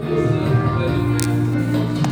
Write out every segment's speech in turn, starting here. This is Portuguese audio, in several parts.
Thank you.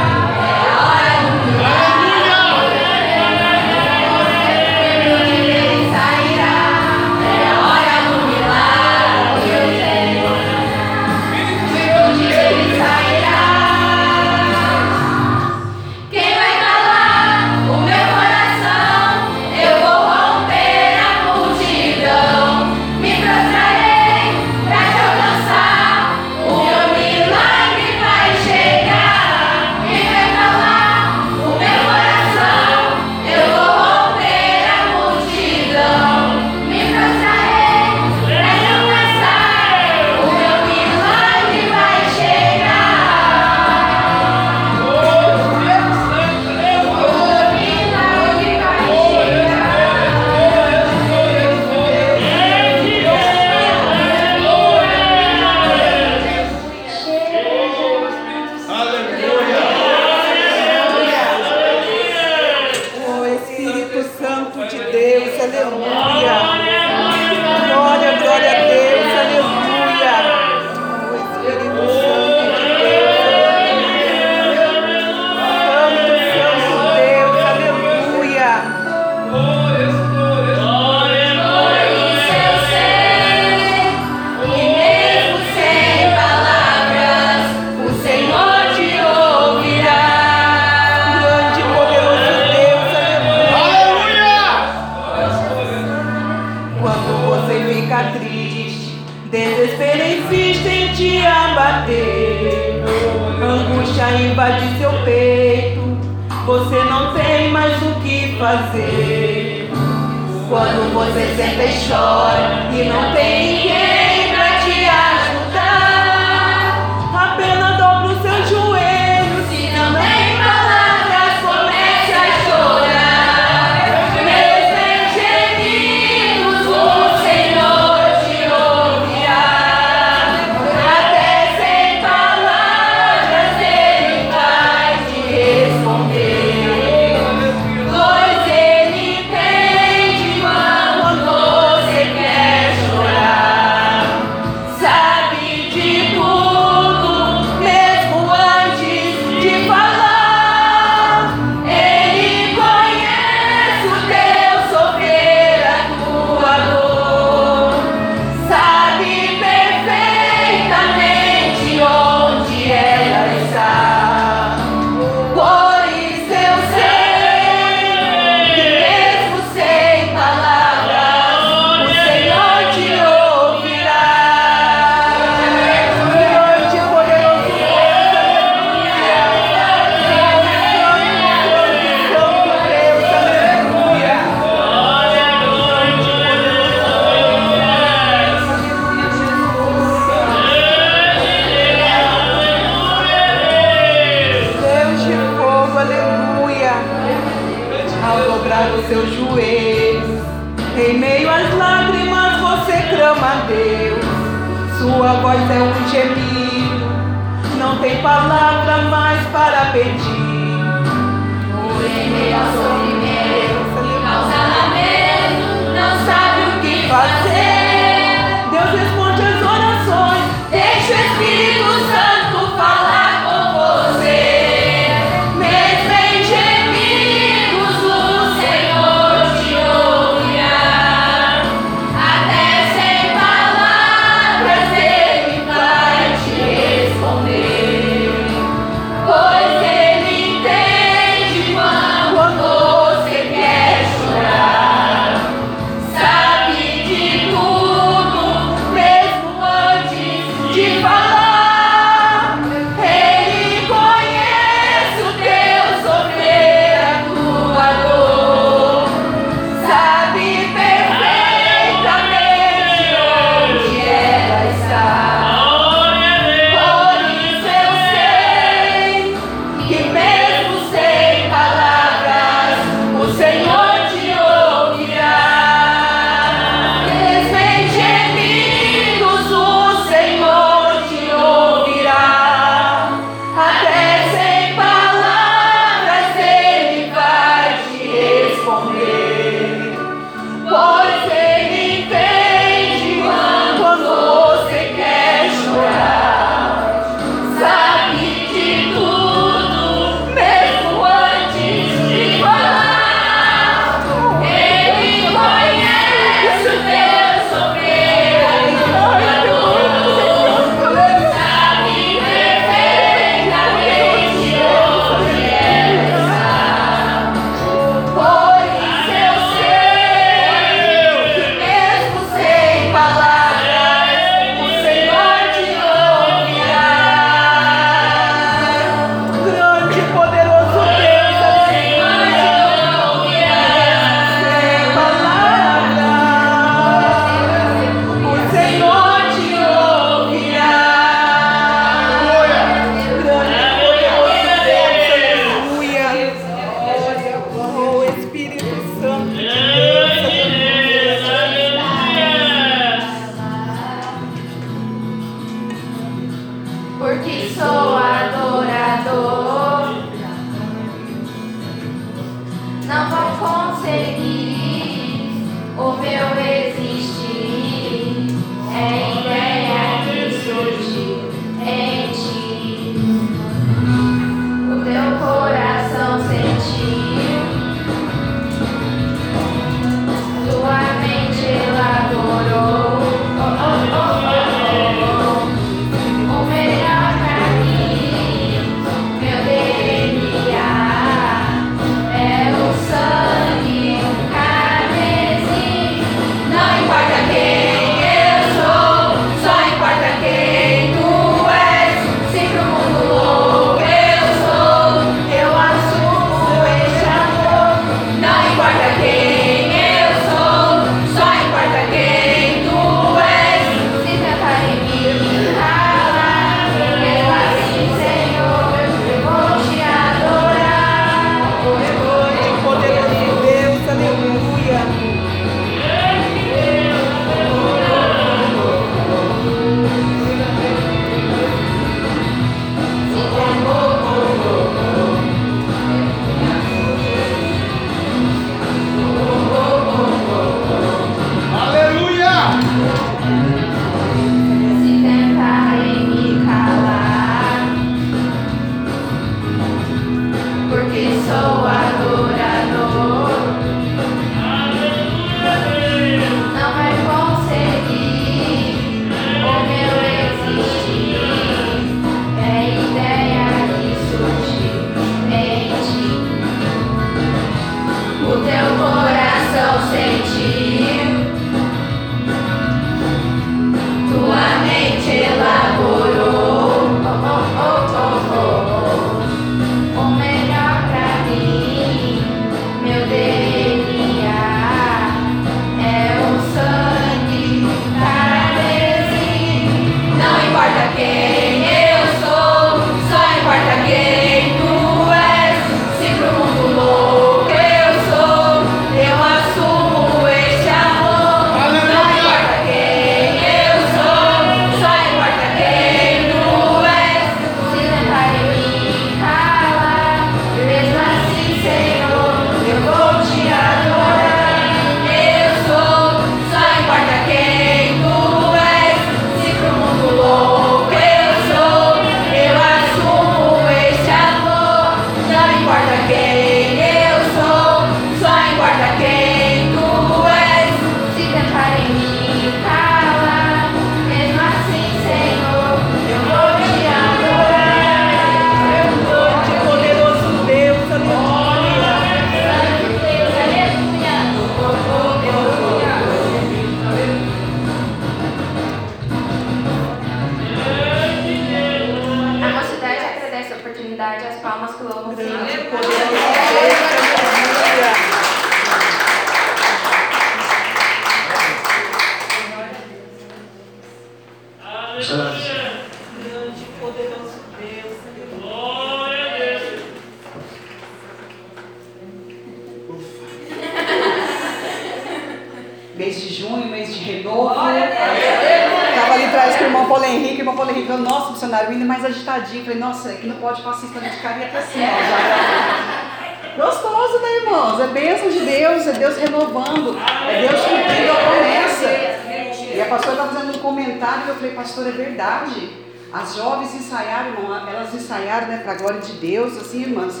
Ensaiaram, elas ensaiaram, né, para a glória de Deus, assim, irmãs.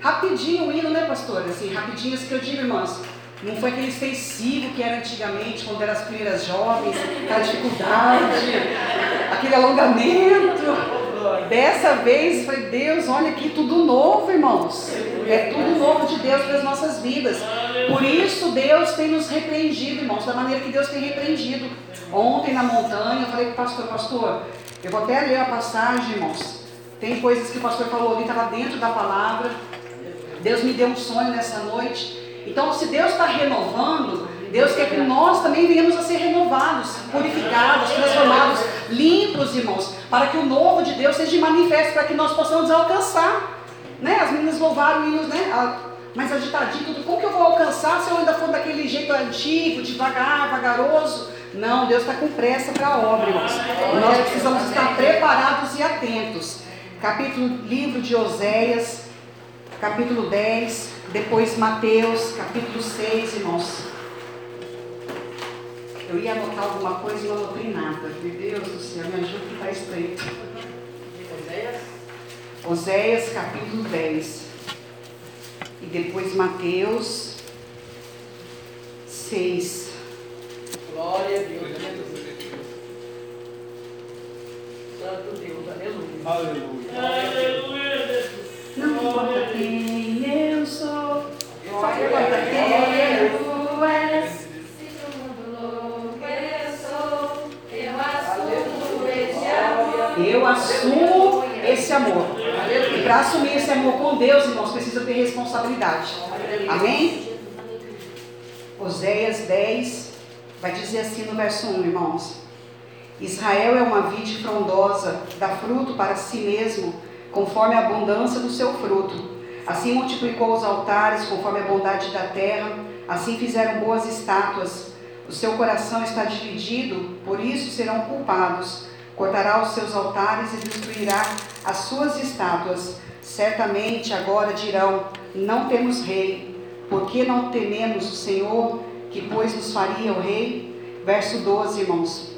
Rapidinho o hino, né, pastor? Assim, rapidinho, assim que eu digo, irmãs. Não foi aquele extensivo que era antigamente, quando eram as primeiras jovens, aquela dificuldade, aquele alongamento. Dessa vez, foi Deus, olha aqui, tudo novo, irmãos. É tudo novo de Deus para as nossas vidas. Por isso, Deus tem nos repreendido, irmãos, da maneira que Deus tem repreendido. Ontem na montanha, eu falei para o pastor, pastor, eu vou até ler a passagem, irmãos. Tem coisas que o pastor falou ali, estava dentro da palavra. Deus me deu um sonho nessa noite. Então, se Deus está renovando, Deus quer que nós também venhamos a ser renovados, purificados, transformados, limpos, irmãos, para que o novo de Deus seja manifesto, para que nós possamos alcançar. Né? As meninas louvaram hinos, né? mais agitadinho, tudo. Como que eu vou alcançar se eu ainda for daquele jeito antigo, devagar, vagaroso? Não, Deus está com pressa para a obra, irmãos. Nós precisamos estar preparados e atentos. Capítulo, livro de Oséias, capítulo 10, depois Mateus, capítulo 6, irmãos. Eu ia anotar alguma coisa e não anotei nada. Meu Deus do céu, me ajuda que está estreito. Oséias? Oséias, capítulo 10. E depois Mateus 6. Glória a Deus, Santo Deus, aleluia. Aleluia. Não importa quem eu sou, só importa quem tu és. Amor. Eu assumo esse amor. E para assumir esse amor com Deus, irmãos, precisa ter responsabilidade. Amém? Oséias 10 vai dizer assim no verso 1, irmãos. Israel é uma vide frondosa, dá fruto para si mesmo, conforme a abundância do seu fruto. Assim multiplicou os altares, conforme a bondade da terra, assim fizeram boas estátuas. O seu coração está dividido, por isso serão culpados. Cortará os seus altares e destruirá as suas estátuas. Certamente agora dirão: Não temos rei. Por que não tememos o Senhor, que pois nos faria o rei? Verso 12, irmãos.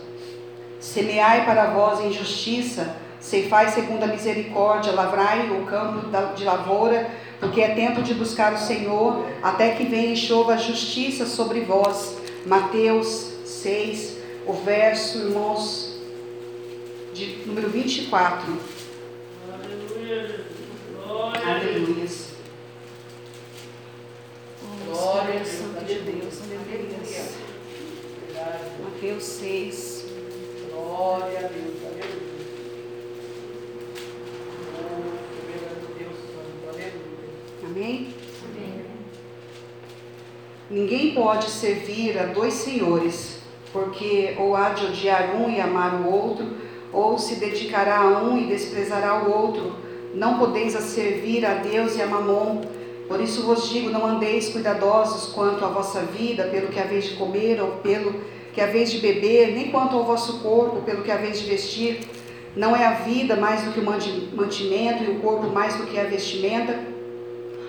Semeai para vós em justiça, ceifai segundo a misericórdia, lavrai o campo de lavoura, porque é tempo de buscar o Senhor, até que venha e chova a justiça sobre vós. Mateus 6, o verso, irmãos, de número 24. Aleluia. Aleluia. Glória Santo de Deus, aleluia. Mateus 6. Glória a Deus, aleluia. Oh, aleluia. Amém? Ninguém pode servir a dois senhores, porque ou há de odiar um e amar o outro, ou se dedicará a um e desprezará o outro. Não podeis a servir a Deus e a Mamon. Por isso vos digo: não andeis cuidadosos quanto à vossa vida, pelo que haveis de comer ou pelo que haveis de beber, nem quanto ao vosso corpo, pelo que haveis de vestir. Não é a vida mais do que o mantimento e o corpo mais do que a vestimenta?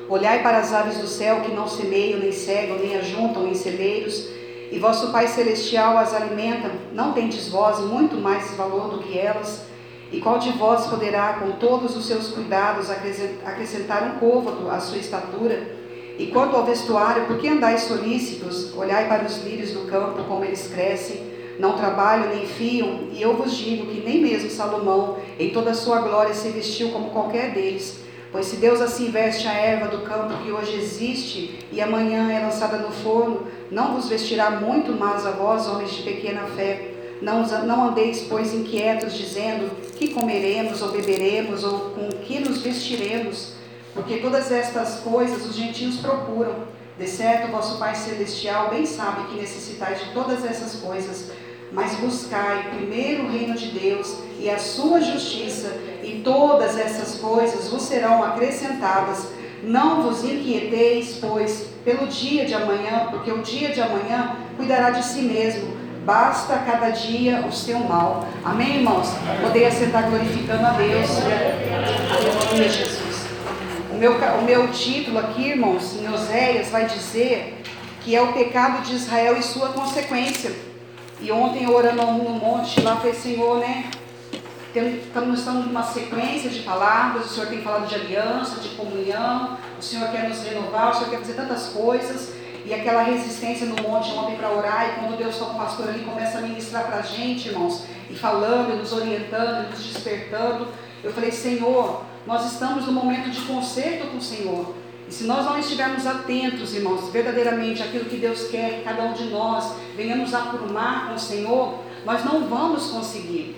Olhai para as aves do céu que não semeiam, nem cegam, nem ajuntam em celeiros, e vosso Pai Celestial as alimenta. Não tendes vós muito mais valor do que elas? E qual de vós poderá, com todos os seus cuidados, acrescentar um côvado à sua estatura? E quanto ao vestuário, por que andais solícitos? Olhai para os lírios do campo, como eles crescem, não trabalham nem fiam, e eu vos digo que nem mesmo Salomão, em toda a sua glória, se vestiu como qualquer deles. Pois se Deus assim veste a erva do campo que hoje existe e amanhã é lançada no forno, não vos vestirá muito mais a vós, homens de pequena fé. Não, não andeis, pois, inquietos, dizendo que comeremos ou beberemos ou com que nos vestiremos, porque todas estas coisas os gentios procuram. De certo, vosso Pai Celestial bem sabe que necessitais de todas essas coisas, mas buscai primeiro o reino de Deus e a sua justiça, e todas essas coisas vos serão acrescentadas. Não vos inquieteis, pois, pelo dia de amanhã, porque o dia de amanhã cuidará de si mesmo. Basta cada dia o seu mal. Amém, irmãos? Poderia sentar glorificando a Deus. Aleluia, Jesus. O meu, o meu título aqui, irmãos, em Oséias, vai dizer que é o pecado de Israel e sua consequência. E ontem, orando no monte, lá foi Senhor, né? Estamos, estamos numa sequência de palavras, o Senhor tem falado de aliança, de comunhão, o Senhor quer nos renovar, o Senhor quer fazer tantas coisas, e aquela resistência no monte ontem para orar, e quando Deus toca o pastor ali, começa a ministrar para a gente, irmãos, e falando, e nos orientando, e nos despertando, eu falei, Senhor, nós estamos no momento de conserto com o Senhor, e se nós não estivermos atentos, irmãos, verdadeiramente aquilo que Deus quer que cada um de nós venhamos aprumar com o Senhor, nós não vamos conseguir.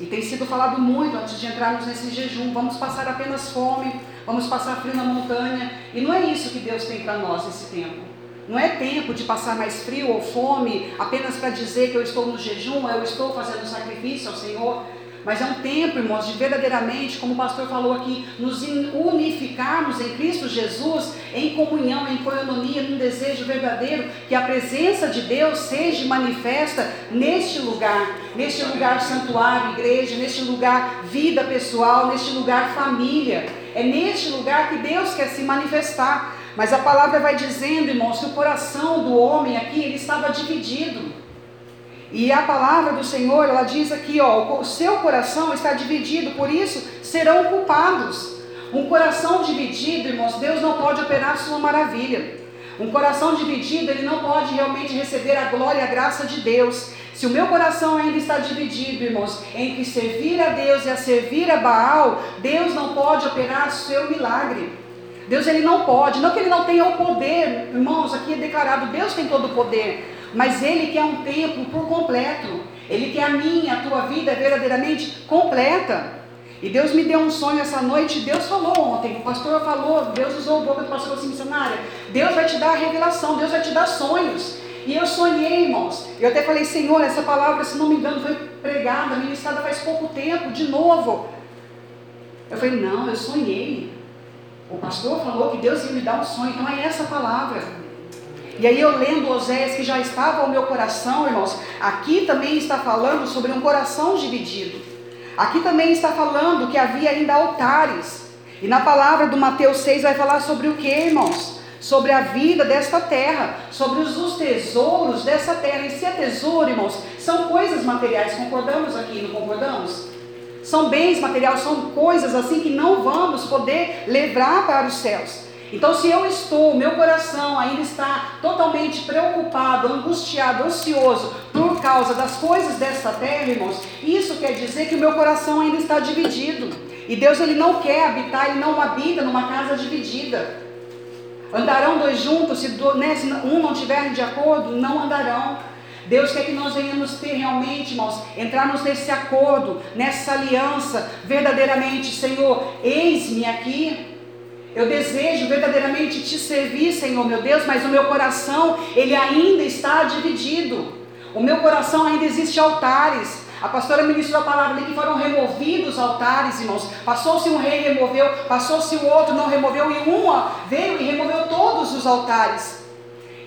E tem sido falado muito antes de entrarmos nesse jejum. Vamos passar apenas fome, vamos passar frio na montanha. E não é isso que Deus tem para nós nesse tempo. Não é tempo de passar mais frio ou fome apenas para dizer que eu estou no jejum, eu estou fazendo sacrifício ao Senhor. Mas é um tempo, irmãos, de verdadeiramente, como o pastor falou aqui, nos unificarmos em Cristo Jesus, em comunhão, em coinonia, num desejo verdadeiro, que a presença de Deus seja manifesta neste lugar, neste lugar santuário, igreja, neste lugar vida pessoal, neste lugar família. É neste lugar que Deus quer se manifestar. Mas a palavra vai dizendo, irmãos, que o coração do homem aqui ele estava dividido. E a palavra do Senhor, ela diz aqui, ó, o seu coração está dividido, por isso serão culpados. Um coração dividido, irmãos, Deus não pode operar sua maravilha. Um coração dividido, ele não pode realmente receber a glória e a graça de Deus. Se o meu coração ainda está dividido, irmãos, entre servir a Deus e a servir a Baal, Deus não pode operar seu milagre. Deus ele não pode, não que ele não tenha o poder, irmãos, aqui é declarado, Deus tem todo o poder, mas Ele quer um tempo por completo. Ele quer a minha, a tua vida verdadeiramente completa. E Deus me deu um sonho essa noite. Deus falou ontem, o pastor falou, Deus usou o boca do pastor assim, missionária. Deus vai te dar a revelação, Deus vai te dar sonhos. E eu sonhei, irmãos. Eu até falei, Senhor, essa palavra, se não me engano, foi pregada, ministrada faz pouco tempo, de novo. Eu falei, não, eu sonhei. O pastor falou que Deus ia me dar um sonho, então é essa palavra. E aí eu lendo Oséias que já estava ao meu coração, irmãos, aqui também está falando sobre um coração dividido. Aqui também está falando que havia ainda altares. E na palavra do Mateus 6 vai falar sobre o que, irmãos? Sobre a vida desta terra, sobre os, os tesouros dessa terra. E se é tesouro, irmãos, são coisas materiais, concordamos aqui, não concordamos? São bens materiais, são coisas assim que não vamos poder levar para os céus. Então, se eu estou, meu coração ainda está totalmente preocupado, angustiado, ansioso por causa das coisas desta terra, irmãos, isso quer dizer que o meu coração ainda está dividido. E Deus ele não quer habitar, ele não habita numa casa dividida. Andarão dois juntos, se, né, se um não tiver de acordo, não andarão. Deus quer que nós venhamos ter realmente, irmãos, entrarmos nesse acordo, nessa aliança, verdadeiramente, Senhor, eis-me aqui. Eu desejo verdadeiramente te servir, Senhor meu Deus, mas o meu coração, ele ainda está dividido. O meu coração ainda existe altares. A pastora ministrou a palavra que foram removidos altares, irmãos. Passou-se um rei, removeu, passou-se o outro, não removeu, e um veio e removeu todos os altares.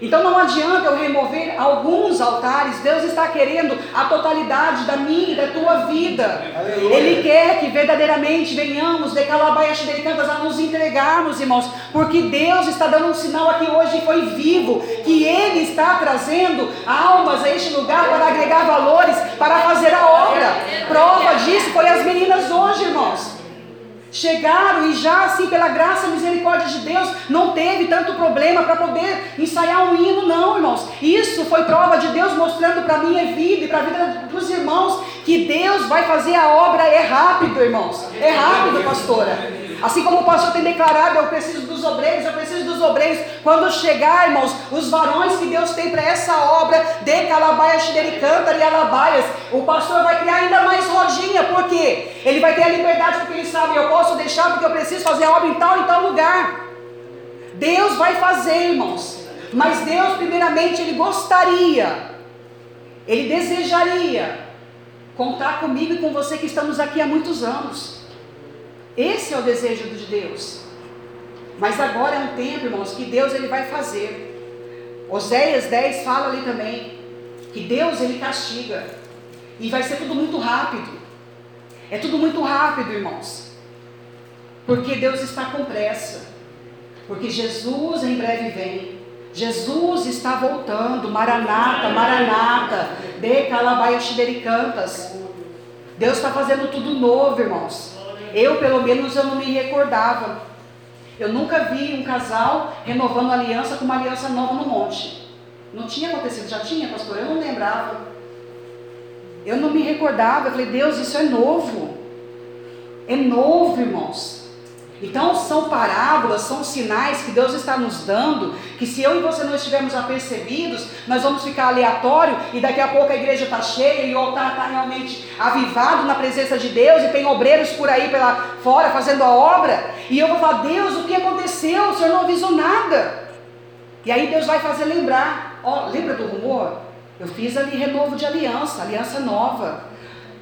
Então não adianta eu remover alguns altares, Deus está querendo a totalidade da minha e da tua vida. Aleluia. Ele quer que verdadeiramente venhamos de calabaias de cantas a nos entregarmos, irmãos, porque Deus está dando um sinal aqui hoje foi vivo, que Ele está trazendo almas a este lugar para agregar valores, para fazer a obra. Prova disso foi as meninas hoje, irmãos. Chegaram e já assim, pela graça e misericórdia de Deus, não teve tanto problema para poder ensaiar um hino, não, irmãos. Isso foi prova de Deus mostrando para minha vida e para a vida dos irmãos que Deus vai fazer a obra é rápido, irmãos. É rápido, pastora. Assim como o pastor tem declarado, eu preciso dos obreiros, eu preciso dos obreiros. Quando chegar, irmãos, os varões que Deus tem para essa obra, de Calabaia, Xidericantar e Alabaias, o pastor vai criar ainda mais rodinha, por quê? Ele vai ter a liberdade porque ele sabe, eu posso deixar porque eu preciso fazer a obra em tal e tal lugar. Deus vai fazer, irmãos. Mas Deus, primeiramente, Ele gostaria, Ele desejaria contar comigo e com você que estamos aqui há muitos anos. Esse é o desejo de Deus. Mas agora é um tempo, irmãos, que Deus ele vai fazer. Oséias 10 fala ali também que Deus ele castiga. E vai ser tudo muito rápido. É tudo muito rápido, irmãos. Porque Deus está com pressa. Porque Jesus em breve vem. Jesus está voltando. Maranata, Maranata. De Calabaia Cantas. Deus está fazendo tudo novo, irmãos. Eu, pelo menos, eu não me recordava. Eu nunca vi um casal renovando aliança com uma aliança nova no monte. Não tinha acontecido, já tinha, pastor? Eu não lembrava. Eu não me recordava. Eu falei, Deus, isso é novo. É novo, irmãos. Então são parábolas, são sinais que Deus está nos dando, que se eu e você não estivermos apercebidos, nós vamos ficar aleatório e daqui a pouco a igreja está cheia e o altar está realmente avivado na presença de Deus e tem obreiros por aí pela fora fazendo a obra, e eu vou falar, Deus, o que aconteceu? O Senhor não avisou nada. E aí Deus vai fazer lembrar, ó, lembra do rumor? Eu fiz ali renovo de aliança, aliança nova.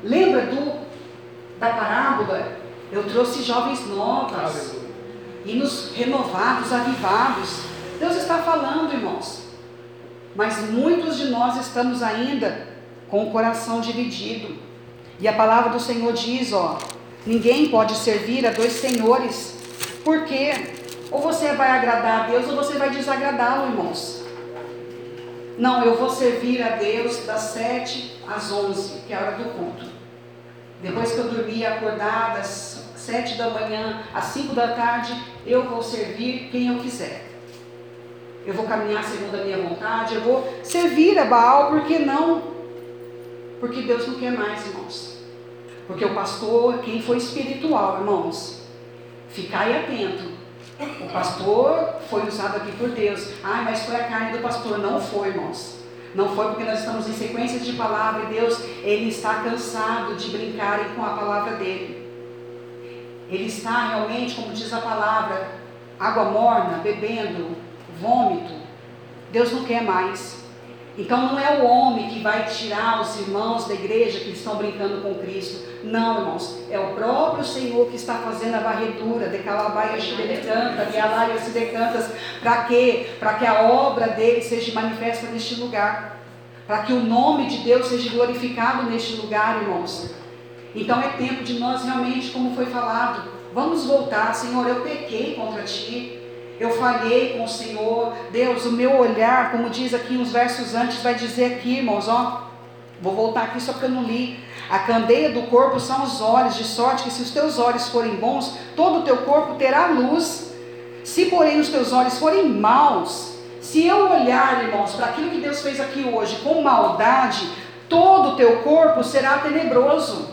Lembra do da parábola eu trouxe jovens novas, e nos renovados, avivados. Deus está falando, irmãos. Mas muitos de nós estamos ainda com o coração dividido. E a palavra do Senhor diz, ó, ninguém pode servir a dois senhores. Por quê? Ou você vai agradar a Deus ou você vai desagradá-lo, irmãos. Não, eu vou servir a Deus das sete às onze, que é a hora do culto. Depois que eu dormir acordada, às sete da manhã, às cinco da tarde, eu vou servir quem eu quiser. Eu vou caminhar segundo a minha vontade, eu vou servir a Baal, por que não? Porque Deus não quer mais, irmãos. Porque o pastor, quem foi espiritual, irmãos, ficai atento. O pastor foi usado aqui por Deus. Ah, mas foi a carne do pastor. Não foi, irmãos. Não foi porque nós estamos em sequência de palavra e Deus, Ele está cansado de brincarem com a palavra dele. Ele está realmente, como diz a palavra, água morna, bebendo, vômito. Deus não quer mais. Então não é o homem que vai tirar os irmãos da igreja que estão brincando com Cristo. Não, irmãos. É o próprio Senhor que está fazendo a varredura de Calabaia Xiderecanta, de Alaia Sidecantas. Para quê? Para que a obra dele seja manifesta neste lugar. Para que o nome de Deus seja glorificado neste lugar, irmãos. Então é tempo de nós realmente, como foi falado, vamos voltar, Senhor, eu pequei contra ti, eu falhei com o Senhor, Deus, o meu olhar, como diz aqui uns versos antes, vai dizer aqui, irmãos, ó, vou voltar aqui só que eu não li. A candeia do corpo são os olhos, de sorte que se os teus olhos forem bons, todo o teu corpo terá luz. Se porém os teus olhos forem maus, se eu olhar, irmãos, para aquilo que Deus fez aqui hoje com maldade, todo o teu corpo será tenebroso.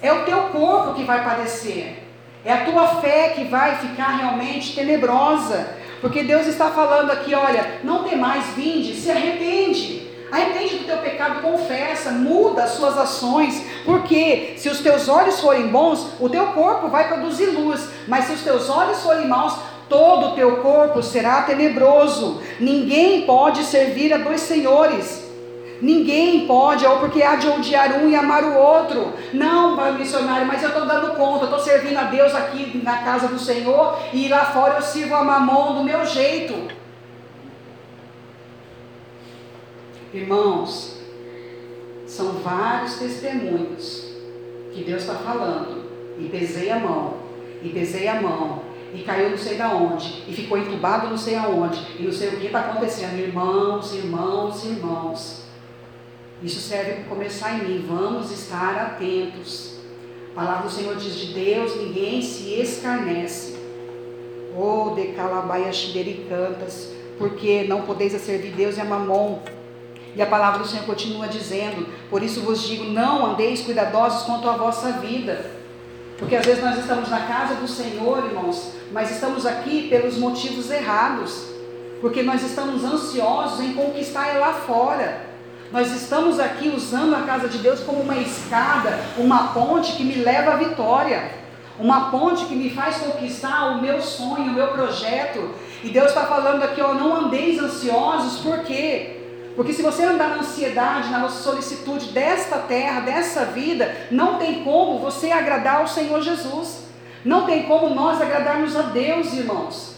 É o teu corpo que vai padecer. É a tua fé que vai ficar realmente tenebrosa. Porque Deus está falando aqui, olha, não tem mais vinde, se arrepende. Arrepende do teu pecado, confessa, muda as suas ações, porque se os teus olhos forem bons, o teu corpo vai produzir luz, mas se os teus olhos forem maus, todo o teu corpo será tenebroso. Ninguém pode servir a dois senhores. Ninguém pode, ou porque há de odiar um e amar o outro. Não, missionário, mas eu estou dando conta, estou servindo a Deus aqui na casa do Senhor e lá fora eu sirvo a mamão do meu jeito. Irmãos, são vários testemunhos que Deus está falando. E pesei a mão, e pesei a mão, e caiu não sei da onde, e ficou entubado não sei aonde, e não sei o que está acontecendo. Irmãos, irmãos, irmãos. Isso serve para começar em mim. Vamos estar atentos. A palavra do Senhor diz: de Deus ninguém se escarnece. Oh, de calabaias cantas, porque não podeis servir Deus e a mamon. E a palavra do Senhor continua dizendo: Por isso vos digo, não andeis cuidadosos quanto à vossa vida. Porque às vezes nós estamos na casa do Senhor, irmãos, mas estamos aqui pelos motivos errados. Porque nós estamos ansiosos em conquistar lá fora. Nós estamos aqui usando a casa de Deus como uma escada, uma ponte que me leva à vitória, uma ponte que me faz conquistar o meu sonho, o meu projeto. E Deus está falando aqui, ó, não andeis ansiosos, por quê? Porque se você andar na ansiedade, na solicitude desta terra, dessa vida, não tem como você agradar ao Senhor Jesus. Não tem como nós agradarmos a Deus, irmãos.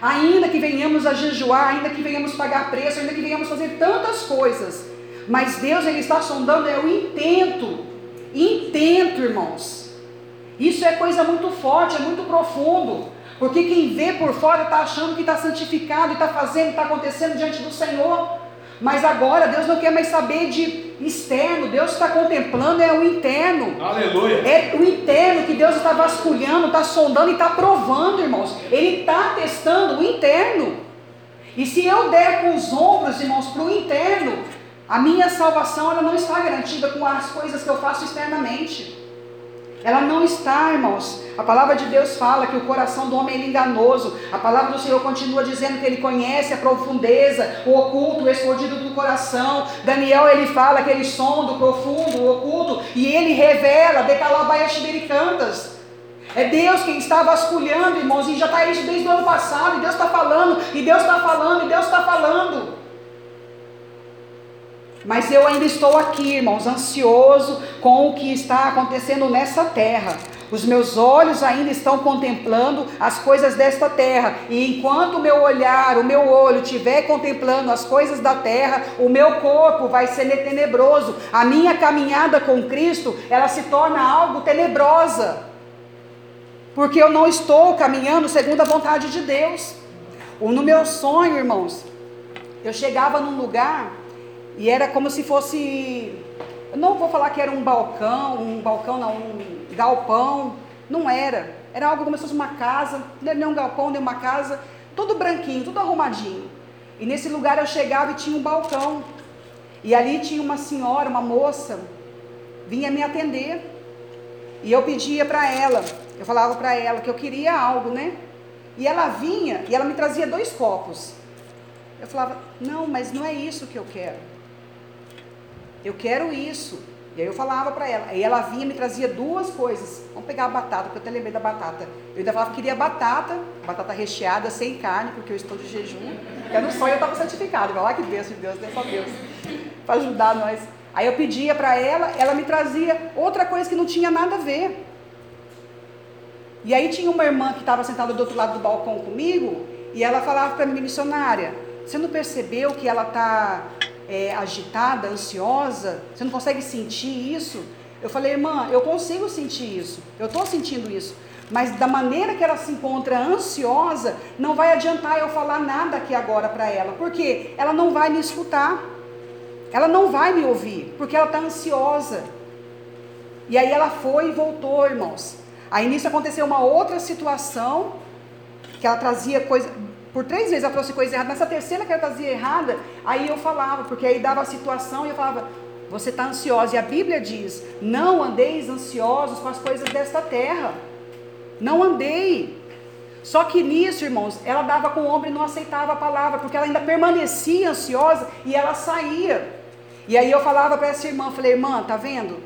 Ainda que venhamos a jejuar, ainda que venhamos pagar preço, ainda que venhamos fazer tantas coisas, mas Deus ele está sondando é o intento. Intento, irmãos. Isso é coisa muito forte, é muito profundo. Porque quem vê por fora está achando que está santificado e está fazendo, está acontecendo diante do Senhor. Mas agora Deus não quer mais saber de externo, Deus está contemplando é o interno. Aleluia. É o interno que Deus está vasculhando, está sondando e está provando, irmãos. Ele está testando o interno. E se eu der com os ombros, irmãos, para o interno, a minha salvação ela não está garantida com as coisas que eu faço externamente. Ela não está, irmãos. A palavra de Deus fala que o coração do homem é enganoso. A palavra do Senhor continua dizendo que ele conhece a profundeza, o oculto, o escondido do coração. Daniel ele fala que ele sonda o profundo, o oculto, e ele revela, decalabaiaxibericantas. É Deus quem está vasculhando, irmãos, e já está isso desde o ano passado, e Deus está falando, e Deus está falando, e Deus está falando. Mas eu ainda estou aqui, irmãos, ansioso com o que está acontecendo nessa terra. Os meus olhos ainda estão contemplando as coisas desta terra, e enquanto o meu olhar, o meu olho estiver contemplando as coisas da terra, o meu corpo vai ser tenebroso. A minha caminhada com Cristo, ela se torna algo tenebrosa. Porque eu não estou caminhando segundo a vontade de Deus. No meu sonho, irmãos, eu chegava num lugar e era como se fosse. Não vou falar que era um balcão, um balcão não, um galpão. Não era. Era algo como se fosse uma casa, nem um galpão, nem uma casa, tudo branquinho, tudo arrumadinho. E nesse lugar eu chegava e tinha um balcão. E ali tinha uma senhora, uma moça, vinha me atender. E eu pedia para ela, eu falava para ela que eu queria algo, né? E ela vinha e ela me trazia dois copos. Eu falava, não, mas não é isso que eu quero. Eu quero isso. E aí eu falava para ela. Aí ela vinha e me trazia duas coisas. Vamos pegar a batata, porque eu até lembrei da batata. Eu ainda falava que queria batata, batata recheada, sem carne, porque eu estou de jejum. Eu não só eu estava santificado. Olha que bênção de Deus, né? Só Deus. Para ajudar nós. Aí eu pedia para ela, ela me trazia outra coisa que não tinha nada a ver. E aí tinha uma irmã que estava sentada do outro lado do balcão comigo, e ela falava para mim, missionária, você não percebeu que ela está é, agitada, ansiosa? Você não consegue sentir isso? Eu falei, irmã, eu consigo sentir isso, eu estou sentindo isso. Mas da maneira que ela se encontra ansiosa, não vai adiantar eu falar nada aqui agora para ela, porque ela não vai me escutar, ela não vai me ouvir, porque ela está ansiosa. E aí ela foi e voltou, irmãos. Aí nisso aconteceu uma outra situação, que ela trazia coisa, por três vezes ela trouxe coisa errada. Nessa terceira que ela trazia errada, aí eu falava, porque aí dava a situação e eu falava, você está ansiosa. E a Bíblia diz: não andeis ansiosos com as coisas desta terra. Não andei. Só que nisso, irmãos, ela dava com o ombro e não aceitava a palavra, porque ela ainda permanecia ansiosa e ela saía. E aí eu falava para essa irmã, falei, irmã, tá vendo?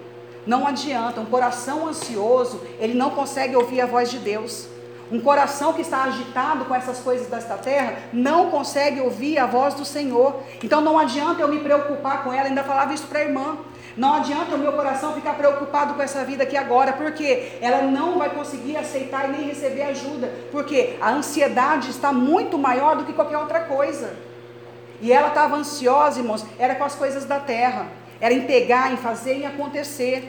Não adianta, um coração ansioso, ele não consegue ouvir a voz de Deus. Um coração que está agitado com essas coisas desta terra não consegue ouvir a voz do Senhor. Então não adianta eu me preocupar com ela, ainda falava isso para a irmã. Não adianta o meu coração ficar preocupado com essa vida aqui agora, porque ela não vai conseguir aceitar e nem receber ajuda, porque a ansiedade está muito maior do que qualquer outra coisa. E ela estava ansiosa, irmãos, era com as coisas da terra, era em pegar, em fazer, em acontecer.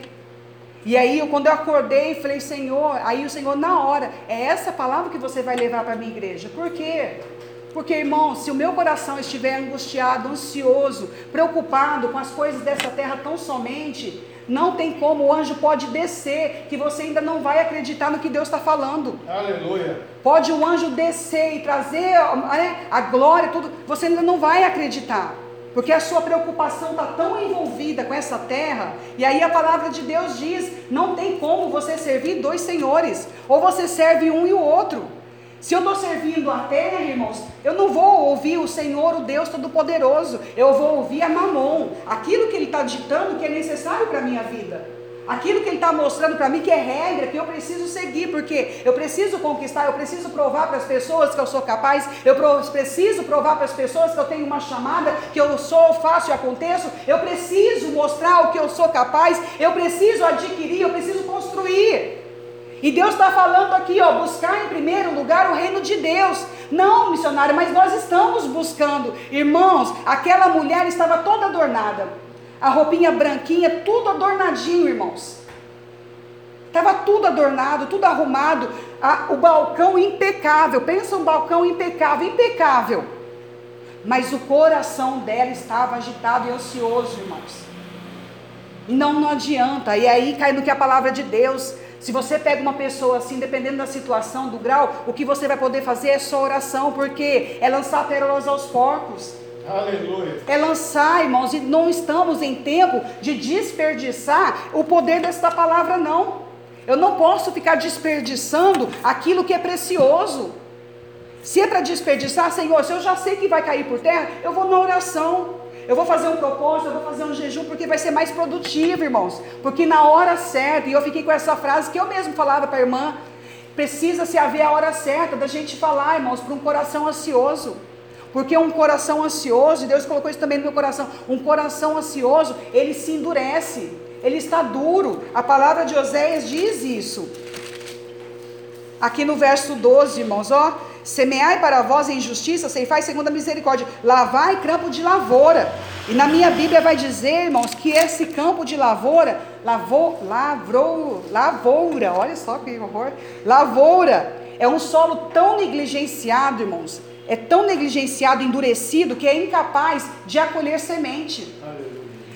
E aí, quando eu acordei, falei, Senhor, aí o Senhor, na hora, é essa palavra que você vai levar para a minha igreja. Por quê? Porque, irmão, se o meu coração estiver angustiado, ansioso, preocupado com as coisas dessa terra tão somente, não tem como, o anjo pode descer, que você ainda não vai acreditar no que Deus está falando. Aleluia. Pode o anjo descer e trazer né, a glória, tudo, você ainda não vai acreditar. Porque a sua preocupação está tão envolvida com essa terra, e aí a palavra de Deus diz: não tem como você servir dois senhores, ou você serve um e o outro. Se eu estou servindo a terra, irmãos, eu não vou ouvir o Senhor, o Deus Todo-Poderoso, eu vou ouvir a Mamon, aquilo que Ele está ditando que é necessário para a minha vida. Aquilo que ele está mostrando para mim que é regra, que eu preciso seguir, porque eu preciso conquistar, eu preciso provar para as pessoas que eu sou capaz, eu preciso provar para as pessoas que eu tenho uma chamada, que eu sou, faço e aconteço, eu preciso mostrar o que eu sou capaz, eu preciso adquirir, eu preciso construir. E Deus está falando aqui, ó, buscar em primeiro lugar o reino de Deus. Não, missionário, mas nós estamos buscando. Irmãos, aquela mulher estava toda adornada. A roupinha branquinha, tudo adornadinho, irmãos. Estava tudo adornado, tudo arrumado. o balcão impecável. Pensa um balcão impecável, impecável. Mas o coração dela estava agitado e ansioso, irmãos. E não, não adianta. E aí cai no que a palavra de Deus se você pega uma pessoa assim, dependendo da situação, do grau, o que você vai poder fazer é só oração, porque é lançar pérolas aos porcos. Aleluia. É lançar, irmãos, e não estamos em tempo de desperdiçar o poder desta palavra, não. Eu não posso ficar desperdiçando aquilo que é precioso. Se é para desperdiçar, Senhor, se eu já sei que vai cair por terra, eu vou na oração. Eu vou fazer um propósito, eu vou fazer um jejum, porque vai ser mais produtivo, irmãos. Porque na hora certa, e eu fiquei com essa frase que eu mesmo falava para a irmã, precisa se haver a hora certa da gente falar, irmãos, para um coração ansioso. Porque um coração ansioso, Deus colocou isso também no meu coração, um coração ansioso, ele se endurece, ele está duro. A palavra de Oséias diz isso. Aqui no verso 12, irmãos, ó. Semeai para vós em justiça, ceifai segundo a misericórdia, lavai campo de lavoura. E na minha Bíblia vai dizer, irmãos, que esse campo de lavoura, lavou, lavrou, lavoura, olha só que horror, lavoura, é um solo tão negligenciado, irmãos, é tão negligenciado, endurecido, que é incapaz de acolher semente.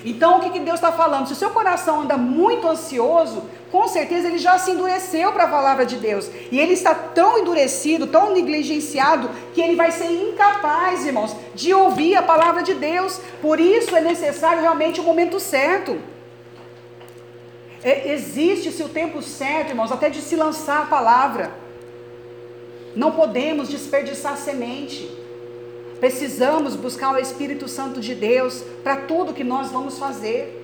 Então, o que, que Deus está falando? Se o seu coração anda muito ansioso, com certeza ele já se endureceu para a palavra de Deus. E ele está tão endurecido, tão negligenciado, que ele vai ser incapaz, irmãos, de ouvir a palavra de Deus. Por isso é necessário realmente o momento certo. É, Existe-se o tempo certo, irmãos, até de se lançar a palavra. Não podemos desperdiçar semente. Precisamos buscar o Espírito Santo de Deus para tudo que nós vamos fazer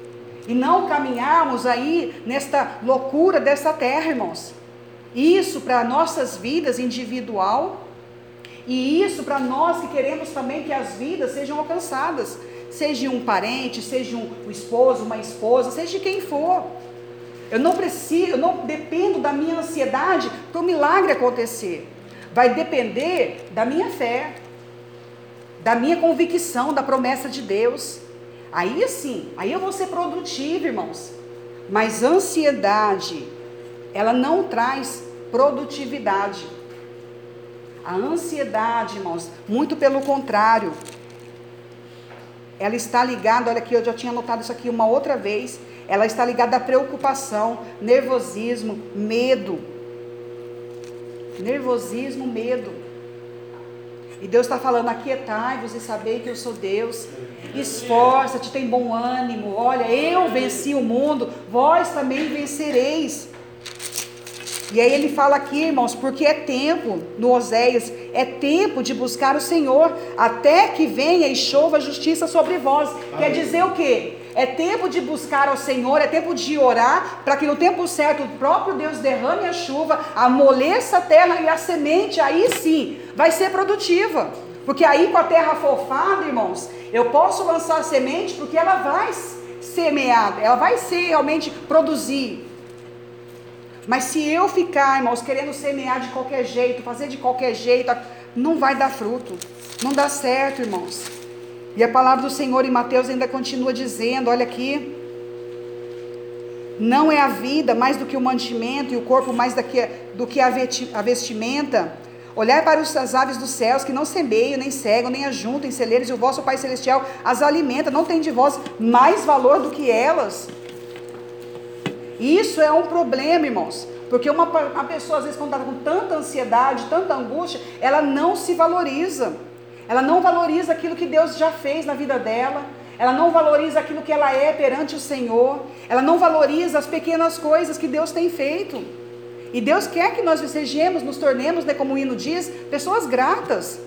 e não caminharmos aí nesta loucura dessa terra, irmãos. Isso para nossas vidas individual e isso para nós que queremos também que as vidas sejam alcançadas, seja um parente, seja um, esposo, uma esposa, seja quem for. Eu não preciso, eu não dependo da minha ansiedade para o milagre acontecer. Vai depender da minha fé, da minha convicção da promessa de Deus. Aí sim, aí eu vou ser produtivo, irmãos. Mas ansiedade, ela não traz produtividade. A ansiedade, irmãos, muito pelo contrário, ela está ligada, olha aqui, eu já tinha notado isso aqui uma outra vez, ela está ligada à preocupação, nervosismo, medo. Nervosismo, medo. E Deus está falando: aquietai-vos e sabei que eu sou Deus. Esforça-te, tem bom ânimo. Olha, eu venci o mundo, vós também vencereis. E aí ele fala aqui, irmãos, porque é tempo, no Oséias, é tempo de buscar o Senhor, até que venha e chova a justiça sobre vós. Quer dizer o quê? É tempo de buscar ao Senhor, é tempo de orar, para que no tempo certo o próprio Deus derrame a chuva, amoleça a terra e a semente, aí sim, vai ser produtiva. Porque aí com a terra fofada, irmãos, eu posso lançar a semente porque ela vai semeada, ela vai ser realmente produzir. Mas se eu ficar, irmãos, querendo semear de qualquer jeito, fazer de qualquer jeito, não vai dar fruto. Não dá certo, irmãos. E a palavra do Senhor em Mateus ainda continua dizendo: olha aqui. Não é a vida mais do que o mantimento, e o corpo mais do que a vestimenta. Olhai para as aves dos céus, que não semeiam, nem cegam, nem ajuntam em celeiros, e o vosso Pai Celestial as alimenta. Não tem de vós mais valor do que elas. Isso é um problema, irmãos. Porque uma, uma pessoa, às vezes, quando está com tanta ansiedade, tanta angústia, ela não se valoriza. Ela não valoriza aquilo que Deus já fez na vida dela. Ela não valoriza aquilo que ela é perante o Senhor. Ela não valoriza as pequenas coisas que Deus tem feito. E Deus quer que nós sejamos, nos tornemos, né, como o hino diz, pessoas gratas.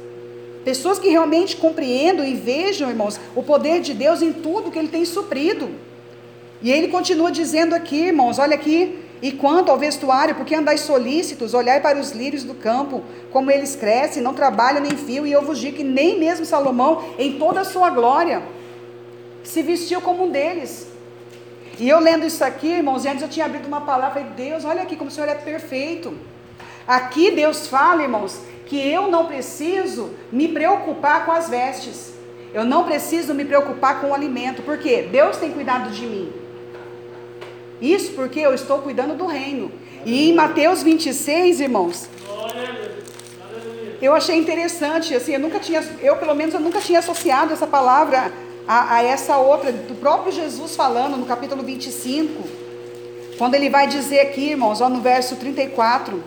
Pessoas que realmente compreendam e vejam, irmãos, o poder de Deus em tudo que Ele tem suprido. E ele continua dizendo aqui, irmãos, olha aqui. E quanto ao vestuário, porque andais solícitos, olhai para os lírios do campo, como eles crescem, não trabalham nem fio, e eu vos digo que nem mesmo Salomão, em toda a sua glória, se vestiu como um deles. E eu lendo isso aqui, irmãos, antes eu tinha abrido uma palavra, falei, Deus, olha aqui como o Senhor é perfeito. Aqui Deus fala, irmãos, que eu não preciso me preocupar com as vestes. Eu não preciso me preocupar com o alimento, porque Deus tem cuidado de mim. Isso porque eu estou cuidando do reino. E em Mateus 26, irmãos, eu achei interessante, assim, eu nunca tinha, eu pelo menos eu nunca tinha associado essa palavra a, a essa outra, do próprio Jesus falando no capítulo 25, quando ele vai dizer aqui, irmãos, ó, no verso 34,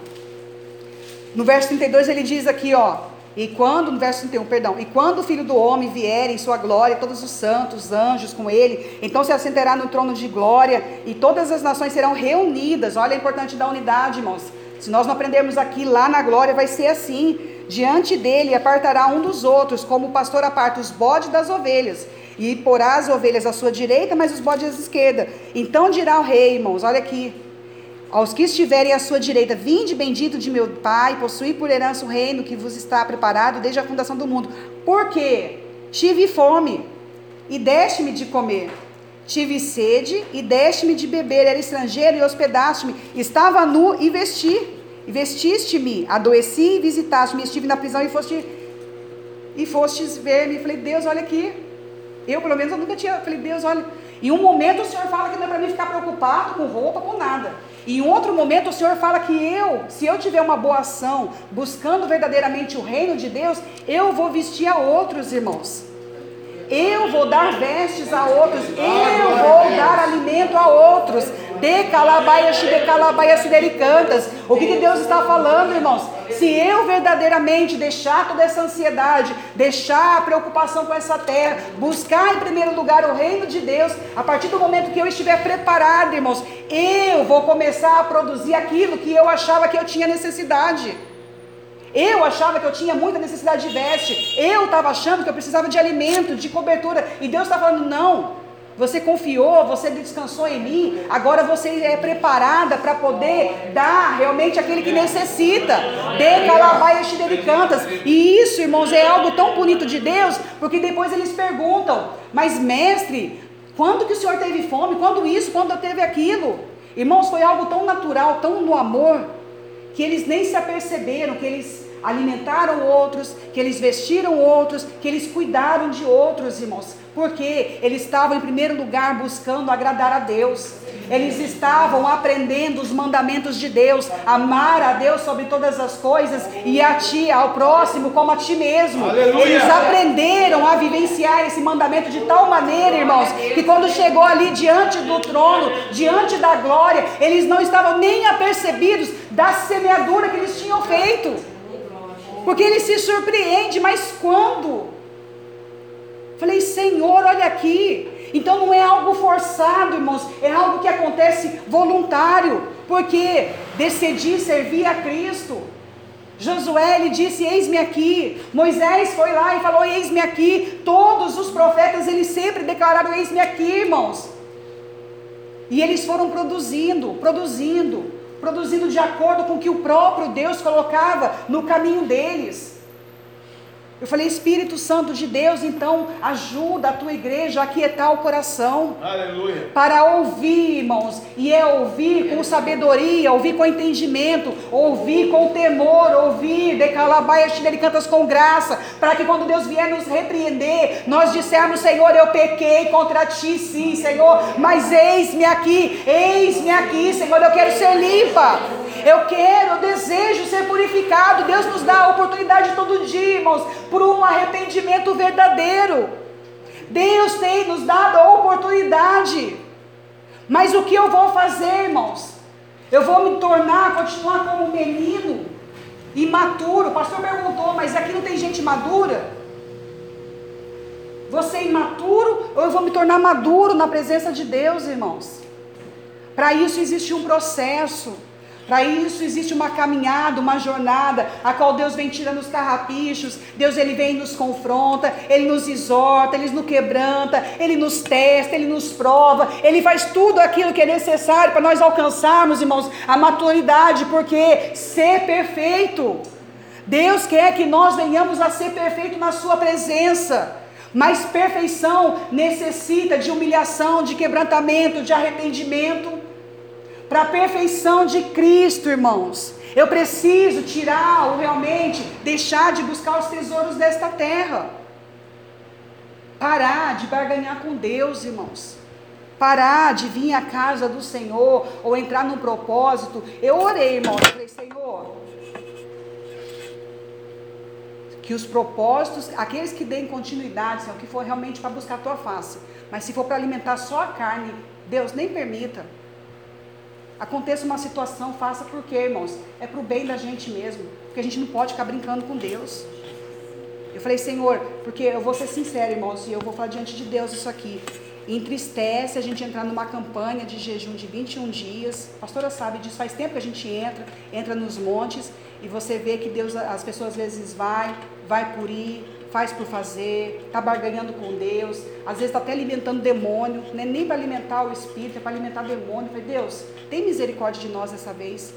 no verso 32 ele diz aqui, ó, e quando, no verso 31, perdão, e quando o filho do homem vier em sua glória, todos os santos, anjos com ele, então se assentará no trono de glória, e todas as nações serão reunidas. Olha a importância da unidade, irmãos. Se nós não aprendermos aqui, lá na glória vai ser assim. Diante dele apartará um dos outros, como o pastor aparta os bodes das ovelhas, e porá as ovelhas à sua direita, mas os bodes à esquerda. Então dirá o rei, irmãos, olha aqui, aos que estiverem à sua direita, vinde bendito de meu Pai, possuí por herança o reino que vos está preparado desde a fundação do mundo. Porque tive fome e deste-me de comer. Tive sede e deste-me de beber. Era estrangeiro e hospedaste-me. Estava nu e vesti. Vestiste-me. Adoeci e visitaste-me. Estive na prisão e foste e fostes ver-me. Falei, Deus, olha aqui. Eu, pelo menos, eu nunca tinha. Falei, Deus, olha. Em um momento o Senhor fala que não é para mim ficar preocupado com roupa, com nada. E em outro momento o Senhor fala que eu, se eu tiver uma boa ação, buscando verdadeiramente o reino de Deus, eu vou vestir a outros, irmãos. Eu vou dar vestes a outros, eu vou dar alimento a outros. De calabaias, de calabaias, cantas. O que, que Deus está falando, irmãos? Se eu verdadeiramente deixar toda essa ansiedade, deixar a preocupação com essa terra, buscar em primeiro lugar o reino de Deus, a partir do momento que eu estiver preparado, irmãos, eu vou começar a produzir aquilo que eu achava que eu tinha necessidade. Eu achava que eu tinha muita necessidade de veste. Eu estava achando que eu precisava de alimento, de cobertura. E Deus está falando: não. Você confiou, você descansou em mim. Agora você é preparada para poder dar realmente aquele que necessita. De calabaias e cantas. E isso, irmãos, é algo tão bonito de Deus, porque depois eles perguntam: mas mestre, quando que o senhor teve fome? Quando isso? Quando teve aquilo? Irmãos, foi algo tão natural, tão no amor, que eles nem se aperceberam que eles alimentaram outros, que eles vestiram outros, que eles cuidaram de outros, irmãos, porque eles estavam em primeiro lugar buscando agradar a Deus. Eles estavam aprendendo os mandamentos de Deus, amar a Deus sobre todas as coisas e a ti, ao próximo, como a ti mesmo. Aleluia. Eles aprenderam a vivenciar esse mandamento de tal maneira, irmãos, que quando chegou ali diante do trono, diante da glória, eles não estavam nem apercebidos da semeadura que eles tinham feito. Porque ele se surpreende, mas quando? Falei, Senhor, olha aqui. Então não é algo forçado, irmãos, é algo que acontece voluntário, porque decidi servir a Cristo. Josué ele disse: Eis-me aqui. Moisés foi lá e falou: Eis-me aqui. Todos os profetas eles sempre declararam: Eis-me aqui, irmãos. E eles foram produzindo, produzindo, produzindo de acordo com o que o próprio Deus colocava no caminho deles. Eu falei, Espírito Santo de Deus, então ajuda a tua igreja a aquietar o coração. Aleluia. Para ouvir, irmãos, e é ouvir com sabedoria, ouvir com entendimento, ouvir com temor, ouvir de calabaias cantas com graça, para que quando Deus vier nos repreender, nós dissermos, Senhor, eu pequei contra ti, sim, Senhor, mas eis-me aqui, eis-me aqui, Senhor, eu quero ser limpa. Eu quero, eu desejo ser purificado. Deus nos dá a oportunidade todo dia, irmãos, por um arrependimento verdadeiro. Deus tem nos dado a oportunidade. Mas o que eu vou fazer, irmãos? Eu vou me tornar, continuar como menino, imaturo. O pastor perguntou, mas aqui não tem gente madura? Você é imaturo ou eu vou me tornar maduro na presença de Deus, irmãos? Para isso existe um processo. Para isso existe uma caminhada, uma jornada, a qual Deus vem tirando os carrapichos, Deus ele vem e nos confronta, ele nos exorta, ele nos quebranta, ele nos testa, ele nos prova, ele faz tudo aquilo que é necessário para nós alcançarmos, irmãos, a maturidade, porque ser perfeito. Deus quer que nós venhamos a ser perfeito na sua presença. Mas perfeição necessita de humilhação, de quebrantamento, de arrependimento. Para a perfeição de Cristo, irmãos, eu preciso tirar ou realmente deixar de buscar os tesouros desta terra. Parar de barganhar com Deus, irmãos. Parar de vir à casa do Senhor ou entrar num propósito. Eu orei, irmãos, eu falei, Senhor, que os propósitos, aqueles que deem continuidade, Senhor, que for realmente para buscar a tua face, mas se for para alimentar só a carne, Deus nem permita. Aconteça uma situação, faça por quê, irmãos? É para o bem da gente mesmo, porque a gente não pode ficar brincando com Deus. Eu falei, Senhor, porque eu vou ser sincero, irmãos, e eu vou falar diante de Deus isso aqui. Entristece a gente entrar numa campanha de jejum de 21 dias. A pastora sabe disso, faz tempo que a gente entra, entra nos montes, e você vê que Deus, as pessoas às vezes vai, vai por ir, faz por fazer, está barganhando com Deus, às vezes está até alimentando demônio, não é nem para alimentar o espírito, é para alimentar demônio. Falei, Deus, tem misericórdia de nós dessa vez.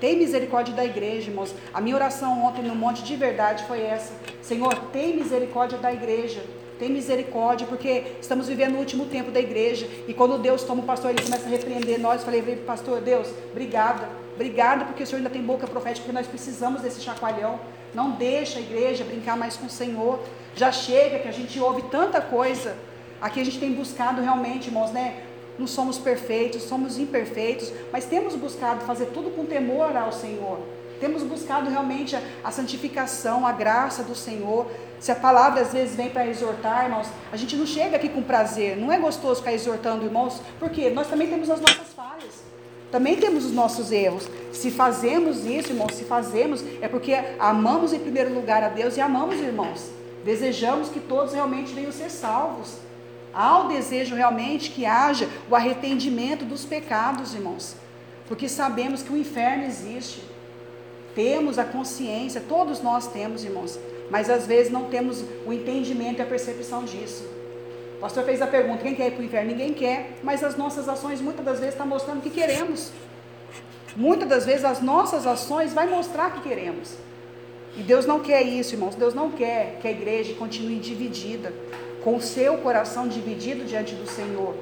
Tem misericórdia da igreja, irmãos. A minha oração ontem no monte de verdade foi essa. Senhor, tem misericórdia da igreja. Tem misericórdia, porque estamos vivendo o último tempo da igreja. E quando Deus toma o pastor, ele começa a repreender nós. Eu falei, pastor, Deus, obrigada. Obrigada porque o Senhor ainda tem boca profética, porque nós precisamos desse chacoalhão. Não deixa a igreja brincar mais com o Senhor. Já chega que a gente ouve tanta coisa. Aqui a gente tem buscado realmente, irmãos, né? Não somos perfeitos, somos imperfeitos, mas temos buscado fazer tudo com temor ao Senhor. Temos buscado realmente a, a santificação, a graça do Senhor. Se a palavra às vezes vem para exortar, irmãos, a gente não chega aqui com prazer. Não é gostoso ficar exortando, irmãos, porque nós também temos as nossas. Também temos os nossos erros. Se fazemos isso, irmãos, se fazemos, é porque amamos em primeiro lugar a Deus e amamos, irmãos. Desejamos que todos realmente venham ser salvos. Há o desejo realmente que haja o arrependimento dos pecados, irmãos. Porque sabemos que o inferno existe. Temos a consciência, todos nós temos, irmãos. Mas às vezes não temos o entendimento e a percepção disso. Pastor fez a pergunta: quem quer ir para o inferno? Ninguém quer, mas as nossas ações muitas das vezes estão mostrando que queremos. Muitas das vezes as nossas ações vai mostrar que queremos. E Deus não quer isso, irmãos. Deus não quer que a igreja continue dividida, com o seu coração dividido diante do Senhor.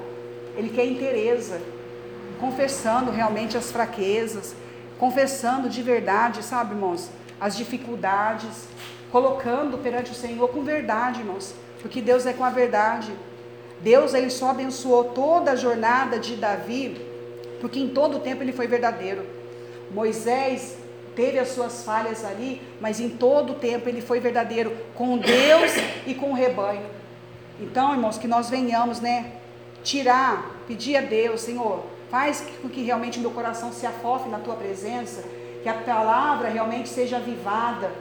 Ele quer inteireza, confessando realmente as fraquezas, confessando de verdade, sabe, irmãos, as dificuldades, colocando perante o Senhor com verdade, irmãos porque Deus é com a verdade. Deus ele só abençoou toda a jornada de Davi, porque em todo o tempo ele foi verdadeiro. Moisés teve as suas falhas ali, mas em todo o tempo ele foi verdadeiro com Deus e com o rebanho. Então, irmãos, que nós venhamos, né, tirar, pedir a Deus, Senhor, faz com que realmente meu coração se afofe na tua presença, que a palavra realmente seja avivada,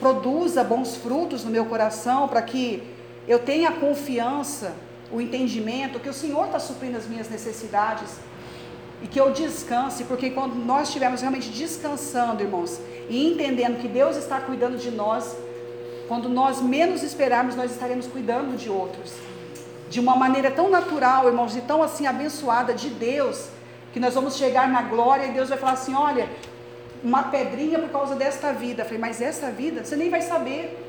produza bons frutos no meu coração, para que eu tenha confiança, o entendimento que o Senhor está suprindo as minhas necessidades e que eu descanse, porque quando nós estivermos realmente descansando, irmãos, e entendendo que Deus está cuidando de nós, quando nós menos esperarmos, nós estaremos cuidando de outros. De uma maneira tão natural, irmãos, e tão assim abençoada de Deus, que nós vamos chegar na glória e Deus vai falar assim: olha, uma pedrinha por causa desta vida. Eu falei, mas essa vida, você nem vai saber.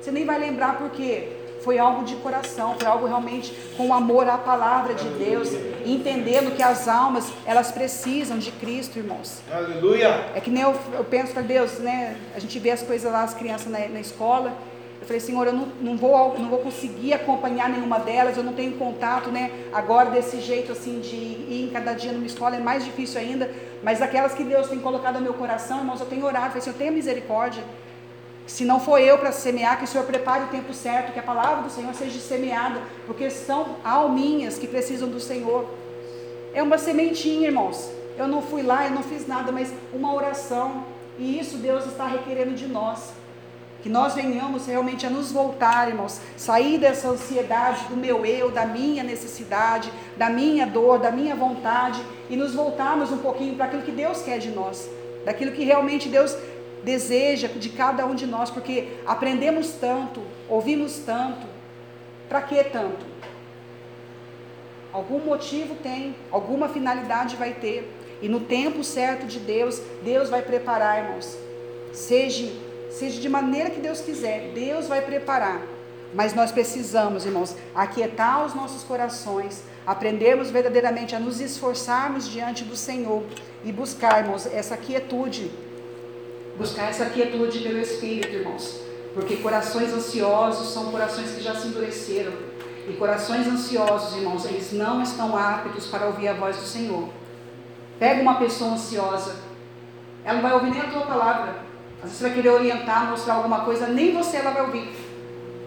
Você nem vai lembrar por quê? Foi algo de coração, foi algo realmente com amor à palavra de Deus, entendendo que as almas, elas precisam de Cristo, irmãos. Aleluia! É que nem eu, eu penso para Deus, né? A gente vê as coisas lá, as crianças na, na escola. Eu falei, Senhor, eu não, não, vou, não vou conseguir acompanhar nenhuma delas, eu não tenho contato, né? Agora, desse jeito assim, de ir em cada dia numa escola é mais difícil ainda. Mas aquelas que Deus tem colocado no meu coração, irmãos, eu tenho orado, eu falei, Senhor, tenha misericórdia. Se não for eu para semear, que o Senhor prepare o tempo certo, que a palavra do Senhor seja semeada, porque são alminhas que precisam do Senhor. É uma sementinha, irmãos. Eu não fui lá, eu não fiz nada, mas uma oração. E isso Deus está requerendo de nós. Que nós venhamos realmente a nos voltar, irmãos, sair dessa ansiedade do meu eu, da minha necessidade, da minha dor, da minha vontade, e nos voltarmos um pouquinho para aquilo que Deus quer de nós, daquilo que realmente Deus deseja de cada um de nós, porque aprendemos tanto, ouvimos tanto, para que tanto? Algum motivo tem, alguma finalidade vai ter, e no tempo certo de Deus, Deus vai preparar, irmãos. Seja, seja de maneira que Deus quiser, Deus vai preparar Mas nós precisamos, irmãos, aquietar os nossos corações, aprendermos verdadeiramente a nos esforçarmos diante do Senhor e buscarmos essa quietude. Buscar essa quietude pelo Espírito, irmãos. Porque corações ansiosos são corações que já se endureceram. E corações ansiosos, irmãos, eles não estão aptos para ouvir a voz do Senhor. Pega uma pessoa ansiosa, ela não vai ouvir nem a tua palavra. Às vezes você vai querer orientar, mostrar alguma coisa, nem você ela vai ouvir.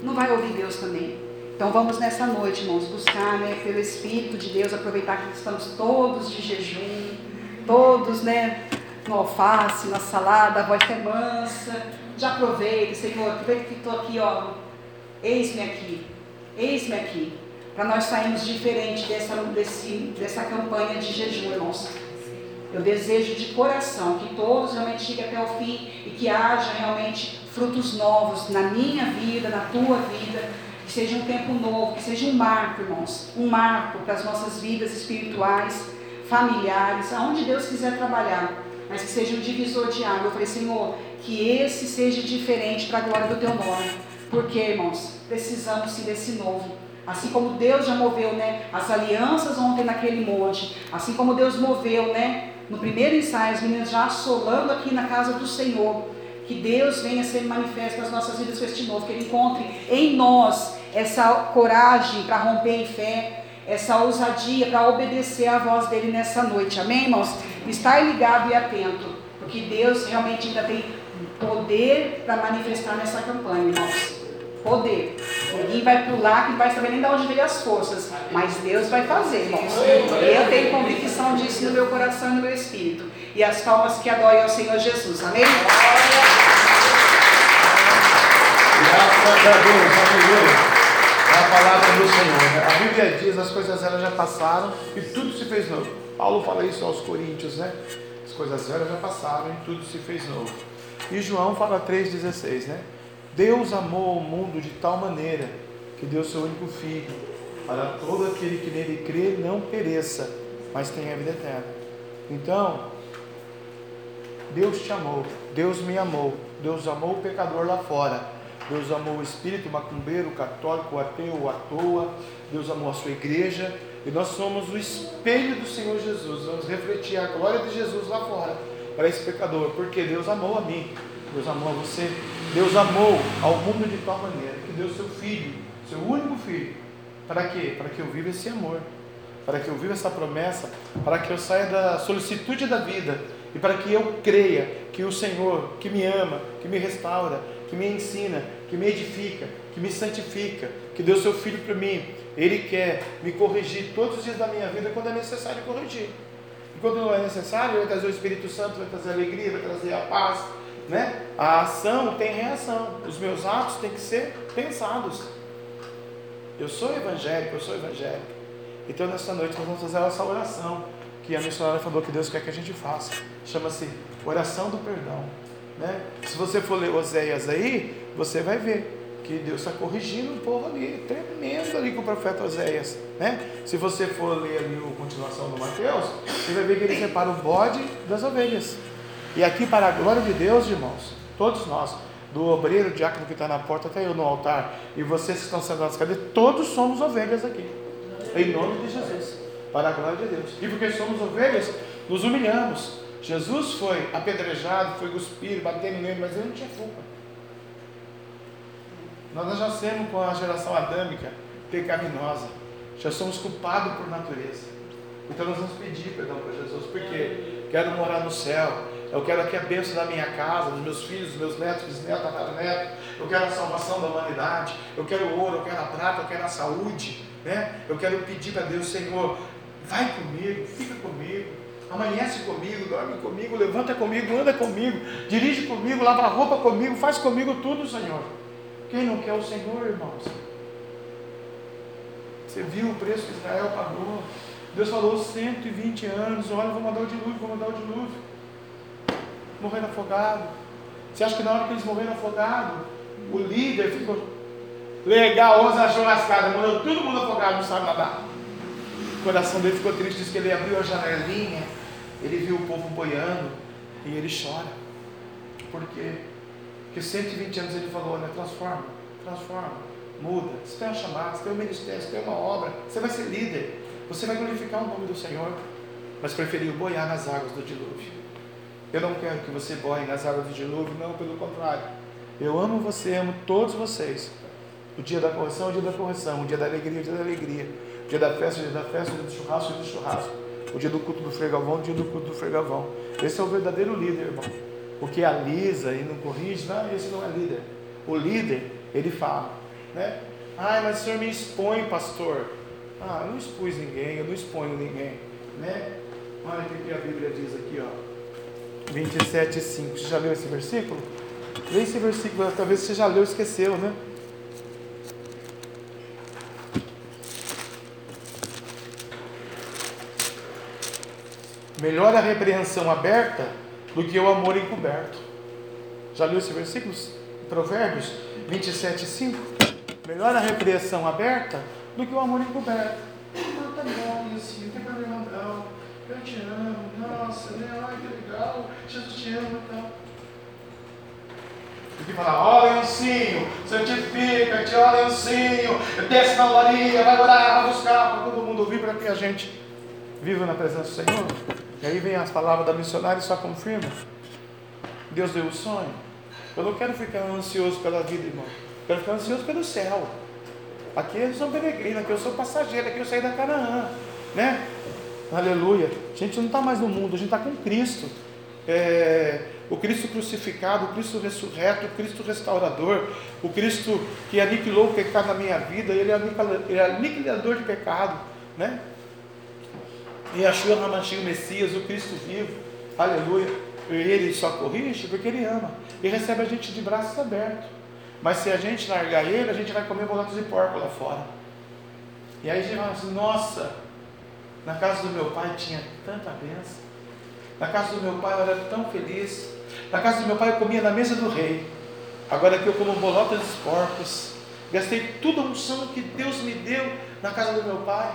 Não vai ouvir Deus também. Então vamos nessa noite, irmãos, buscar né, pelo Espírito de Deus, aproveitar que estamos todos de jejum, todos né, no alface, na salada, a voz é mansa. Já aproveite, Senhor, aproveita que estou aqui, ó. Eis-me aqui, eis-me aqui. Para nós sairmos diferente dessa, desse, dessa campanha de jejum, irmãos. Eu desejo de coração que todos realmente cheguem até o fim e que haja realmente frutos novos na minha vida, na tua vida, que seja um tempo novo, que seja um marco, irmãos, um marco para as nossas vidas espirituais, familiares, aonde Deus quiser trabalhar, mas que seja um divisor de água. Eu falei, Senhor, que esse seja diferente para a glória do teu nome. Porque, irmãos, precisamos sim desse novo. Assim como Deus já moveu, né, as alianças ontem naquele monte, assim como Deus moveu, né, no primeiro ensaio, as meninas já assolando aqui na casa do Senhor. Que Deus venha ser manifesto nas nossas vidas com este novo, que Ele encontre em nós essa coragem para romper em fé, essa ousadia para obedecer à voz dele nessa noite. Amém, irmãos? Estar ligado e atento, porque Deus realmente ainda tem poder para manifestar nessa campanha, irmãos. Poder. Ninguém vai pular, que não vai saber nem de onde veio as forças. Mas Deus vai fazer, irmãos. Eu tenho convicção disso no meu coração e no meu espírito. E as palmas que adoram ao Senhor Jesus. Amém? Graças a Deus, aleluia. É a palavra do Senhor. né? A Bíblia diz, as coisas velhas já passaram e tudo se fez novo. Paulo fala isso aos Coríntios, né? As coisas velhas já passaram e tudo se fez novo. E João fala 3,16, né? Deus amou o mundo de tal maneira que deu seu único filho, para todo aquele que nele crê não pereça, mas tenha vida eterna. Então, Deus te amou, Deus me amou, Deus amou o pecador lá fora, Deus amou o espírito macumbeiro, o católico, o ateu, o à toa, Deus amou a sua igreja, e nós somos o espelho do Senhor Jesus, vamos refletir a glória de Jesus lá fora, para esse pecador, porque Deus amou a mim, Deus amou a você, Deus amou ao mundo de tal maneira que deu seu filho, seu único filho, para quê? Para que eu viva esse amor, para que eu viva essa promessa, para que eu saia da solicitude da vida e para que eu creia que o Senhor, que me ama, que me restaura, que me ensina, que me edifica, que me santifica, que deu seu filho para mim, ele quer me corrigir todos os dias da minha vida quando é necessário corrigir. E quando não é necessário, ele vai trazer o Espírito Santo, vai trazer a alegria, vai trazer a paz, né? A ação tem reação. Os meus atos têm que ser pensados. Eu sou evangélico, eu sou evangélico. Então nessa noite nós vamos fazer essa oração que a missionária falou que Deus quer que a gente faça. Chama-se oração do perdão. Né? Se você for ler Oséias aí, você vai ver que Deus está corrigindo o povo ali, tremendo ali com o profeta Oséias. Né? Se você for ler ali a continuação do Mateus, você vai ver que ele separa o bode das ovelhas. E aqui, para a glória de Deus, irmãos, todos nós, do obreiro, diácono que está na porta, até eu no altar, e vocês que estão sentados nas cadeiras, todos somos ovelhas aqui. Em nome de Jesus. Para a glória de Deus. E porque somos ovelhas, nos humilhamos. Jesus foi apedrejado, foi cuspido, batendo nele, mas ele não tinha culpa. Nós já nascemos com a geração adâmica, pecaminosa. Já somos culpados por natureza. Então nós vamos pedir perdão para Jesus, porque quero morar no céu. Eu quero aqui a bênção da minha casa, dos meus filhos, dos meus netos, bisnetos, tataranetos. Eu quero a salvação da humanidade. Eu quero o ouro, eu quero a prata, eu quero a saúde. Né? Eu quero pedir para Deus, Senhor, vai comigo, fica comigo, amanhece comigo, dorme comigo, levanta comigo, anda comigo, dirige comigo, lava a roupa comigo, faz comigo tudo, Senhor. Quem não quer o Senhor, irmãos? Você viu o preço que Israel pagou? Deus falou 120 anos, olha, vou mandar o dilúvio, vou mandar o dilúvio. Morrendo afogado. Você acha que na hora que eles morreram afogado, o líder ficou legal, ousa a churrascada, mandou todo mundo afogado, não sabe nadar. O coração dele ficou triste, diz que ele abriu a janelinha, ele viu o povo boiando e ele chora. Por quê? Porque 120 anos ele falou, olha, transforma, transforma, muda. Se tem uma chamada, se tem um ministério, se tem uma obra, você vai ser líder. Você vai glorificar o nome do Senhor, mas preferiu boiar nas águas do dilúvio. Eu não quero que você boie nas águas do dilúvio, não, pelo contrário. Eu amo você, amo todos vocês. O dia da correção é o dia da correção, o dia da alegria é o dia da alegria, o dia da festa é o dia da festa, o dia do churrasco é o dia do churrasco, o dia do culto do fregavão é o dia do culto do fregavão. Esse é o verdadeiro líder, irmão. O que alisa e não corrige, não, esse não é líder. O líder, ele fala, né? Ai, mas o senhor me expõe, pastor. Ah, eu não expus ninguém, eu não exponho ninguém, né? Olha o que a Bíblia diz aqui, ó. 27, 5. Você já leu esse versículo? Lê esse versículo, talvez você já leu e esqueceu, né? Melhor a repreensão aberta do que o amor encoberto. Já leu esse versículo? Provérbios 27, 5. Melhor a repreensão aberta do que o amor encoberto. Ah, tá bom, assim, não tem problema não. Eu te amo, nossa, né? Ai, que legal, Jesus te ama e tal. E que falar, ó lencinho, santifica-te, ó lencinho, desce na olaria, vai orar, vai buscar, para todo mundo ouvir, para que a gente viva na presença do Senhor. E aí vem as palavras da missionária e só confirma. Deus deu o sonho. Eu não quero ficar ansioso pela vida, irmão. Eu quero ficar ansioso pelo céu. Aqui eu sou peregrino, aqui eu sou passageiro, aqui eu saí da Canaã. Né? Aleluia. A gente não está mais no mundo, a gente está com Cristo. É, o Cristo crucificado, o Cristo ressurreto, o Cristo restaurador, o Cristo que aniquilou o pecado na minha vida, ele é aniquilador de pecado. Né? E Yeshua Hamashim, o Messias, o Cristo vivo, aleluia. Ele só corrige porque ele ama e recebe a gente de braços abertos. Mas se a gente largar ele, a gente vai comer bolotas de porco lá fora. E aí a gente fala assim: nossa, na casa do meu pai tinha tanta bênção. Na casa do meu pai eu era tão feliz. Na casa do meu pai eu comia na mesa do rei. Agora aqui eu como bolotas de porcos. Gastei toda a unção que Deus me deu na casa do meu pai.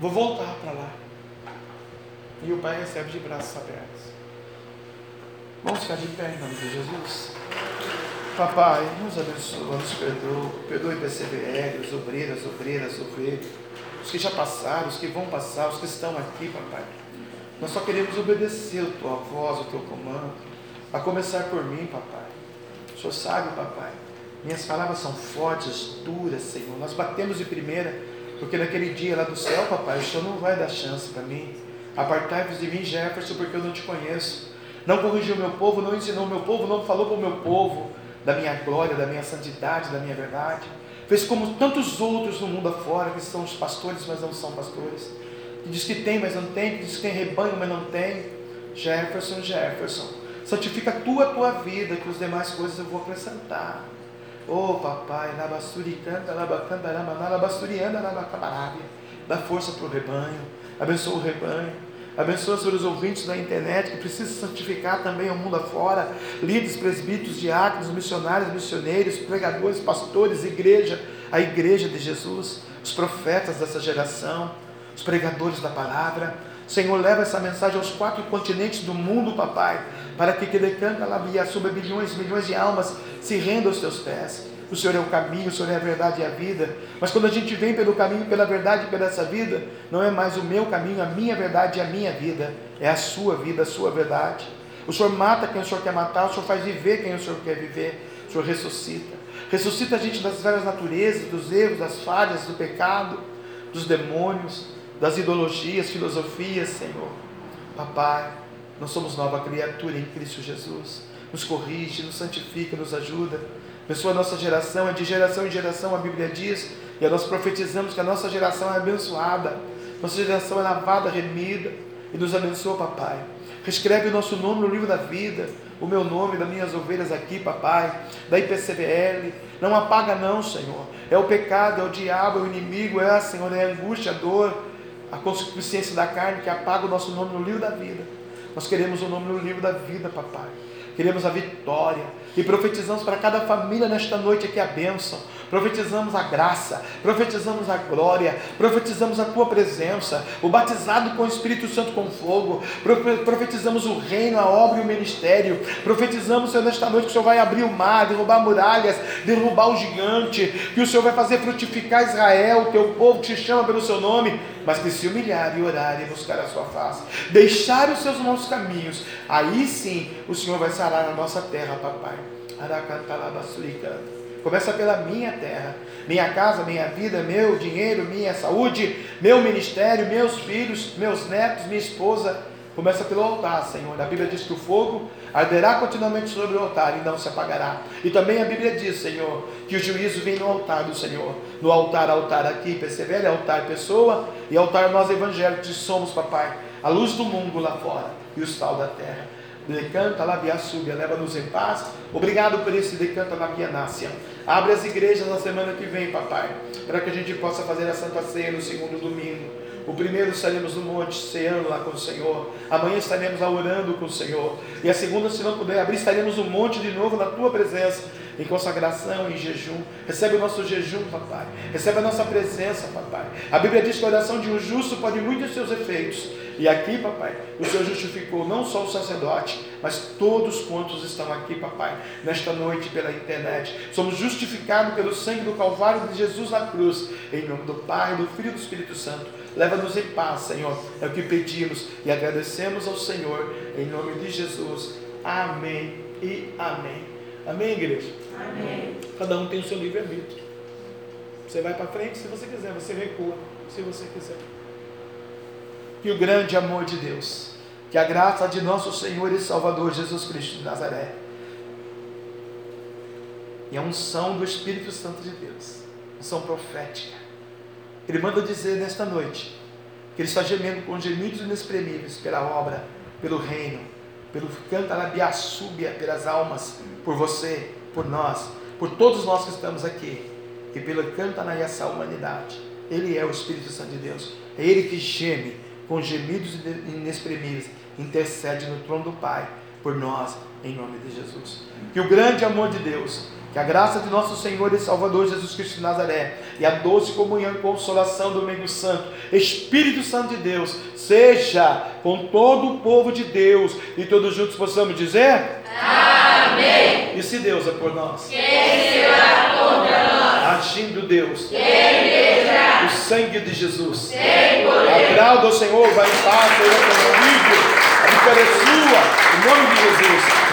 Vou voltar para lá. E o Pai recebe de braços abertos. Vamos ficar de pé em nome de Jesus. Papai, nos abençoa, nos perdoa, perdoe PCBL, os obreiros, as obreiras, ovelhas, os que já passaram, os que vão passar, os que estão aqui, papai. Nós só queremos obedecer a tua voz, o teu comando, a começar por mim, papai. O Senhor sabe, papai, minhas palavras são fortes, duras, Senhor. Nós batemos de primeira porque naquele dia lá do céu, papai, o Senhor não vai dar chance para mim. Apartai-vos de mim, Jefferson, porque eu não te conheço. Não corrigiu meu povo, não ensinou meu povo, não falou para o meu povo da minha glória, da minha santidade, da minha verdade. Fez como tantos outros no mundo afora, que são os pastores, mas não são pastores. Que diz que tem, mas não tem, que diz que tem rebanho, mas não tem. Jefferson, Jefferson, santifica a tua, tua vida, que as demais coisas eu vou acrescentar. Oh papai. Dá força para o rebanho, abençoa o rebanho, abençoa os ouvintes da internet que precisam santificar também o mundo afora, líderes, presbíteros, diáconos, missionários, missioneiros, pregadores, pastores, igreja, a igreja de Jesus, os profetas dessa geração, os pregadores da palavra. Senhor, leva essa mensagem aos quatro continentes do mundo, papai, para que canta lá sobre bilhões, milhões de almas se renda aos teus pés. O Senhor é o caminho, o Senhor é a verdade e a vida. Mas quando a gente vem pelo caminho, pela verdade e pela essa vida, não é mais o meu caminho, a minha verdade e a minha vida. É a sua vida, a sua verdade. O Senhor mata quem o Senhor quer matar, o Senhor faz viver quem o Senhor quer viver. O Senhor ressuscita. Ressuscita a gente das velhas naturezas, dos erros, das falhas, do pecado, dos demônios, das ideologias, filosofias, Senhor. Papai, nós somos nova criatura em Cristo Jesus. Nos corrige, nos santifica, nos ajuda. Abençoa a nossa geração, é de geração em geração, a Bíblia diz, e nós profetizamos que a nossa geração é abençoada, nossa geração é lavada, remida, e nos abençoa, papai. Reescreve o nosso nome no livro da vida, o meu nome, das minhas ovelhas aqui, papai, da IPCBL. Não apaga, não, Senhor. É o pecado, é o diabo, é o inimigo, é, Senhor, é a angústia, a dor, a consciência da carne que apaga o nosso nome no livro da vida. Nós queremos o nome no livro da vida, papai. Queremos a vitória. E profetizamos para cada família nesta noite aqui a bênção. profetizamos a graça, profetizamos a glória, profetizamos a tua presença, o batizado com o Espírito Santo com fogo, profetizamos o reino, a obra e o ministério, profetizamos, Senhor, nesta noite que o Senhor vai abrir o mar, derrubar muralhas, derrubar o gigante, que o Senhor vai fazer frutificar Israel, o teu povo que te chama pelo seu nome, mas que se humilhar e orar e buscar a sua face, deixar os seus maus caminhos, aí sim o Senhor vai sarar a nossa terra, papai. Começa pela minha terra, minha casa, minha vida, meu dinheiro, minha saúde, meu ministério, meus filhos, meus netos, minha esposa. Começa pelo altar, Senhor. A Bíblia diz que o fogo arderá continuamente sobre o altar e não se apagará. E também a Bíblia diz, Senhor, que o juízo vem no altar do Senhor. No altar, altar aqui, persevera, altar pessoa e altar nós evangélicos somos, papai, a luz do mundo lá fora e o sal da terra. Decanta Labiaçúbia, leva-nos em paz. Obrigado por esse Decanta Labianácia. Abre as igrejas na semana que vem, papai, para que a gente possa fazer a Santa Ceia no segundo domingo. O primeiro estaremos no monte ceando lá com o Senhor. Amanhã estaremos orando com o Senhor. E a segunda, se não puder abrir, estaremos no monte de novo na tua presença em consagração, em jejum. Recebe o nosso jejum, papai. Recebe a nossa presença, papai. A Bíblia diz que a oração de um justo pode muitos seus efeitos. E aqui, papai, o Senhor justificou não só o sacerdote, mas todos quantos estão aqui, papai, nesta noite pela internet. Somos justificados pelo sangue do Calvário de Jesus na cruz. Em nome do Pai, do Filho e do Espírito Santo. Leva-nos em paz, Senhor. É o que pedimos e agradecemos ao Senhor. Em nome de Jesus. Amém e amém. Amém, igreja? Amém. Cada um tem o seu livre-arbítrio. Você vai para frente se você quiser, você recua se você quiser que o grande amor de Deus, que a graça de nosso Senhor e Salvador Jesus Cristo de Nazaré, e a unção do Espírito Santo de Deus, unção profética, Ele manda dizer nesta noite que Ele está gemendo com gemidos inexprimíveis pela obra, pelo reino, pelo cantarabiaçúbia, pelas almas, por você, por nós, por todos nós que estamos aqui, e pelo canta na essa humanidade. Ele é o Espírito Santo de Deus, é Ele que geme com gemidos inexprimíveis, intercede no trono do Pai por nós, em nome de Jesus. Que o grande amor de Deus, que a graça de nosso Senhor e Salvador Jesus Cristo de Nazaré e a doce comunhão e consolação do Domingo Santo, Espírito Santo de Deus, seja com todo o povo de Deus e todos juntos possamos dizer: Amém. E se Deus é por nós? Quem será contra nós? Agindo Deus. Quem? O sangue de Jesus. Sem poder. Agrada ao Senhor, vai em paz, Senhor, comigo. A vitória é sua, em nome de Jesus.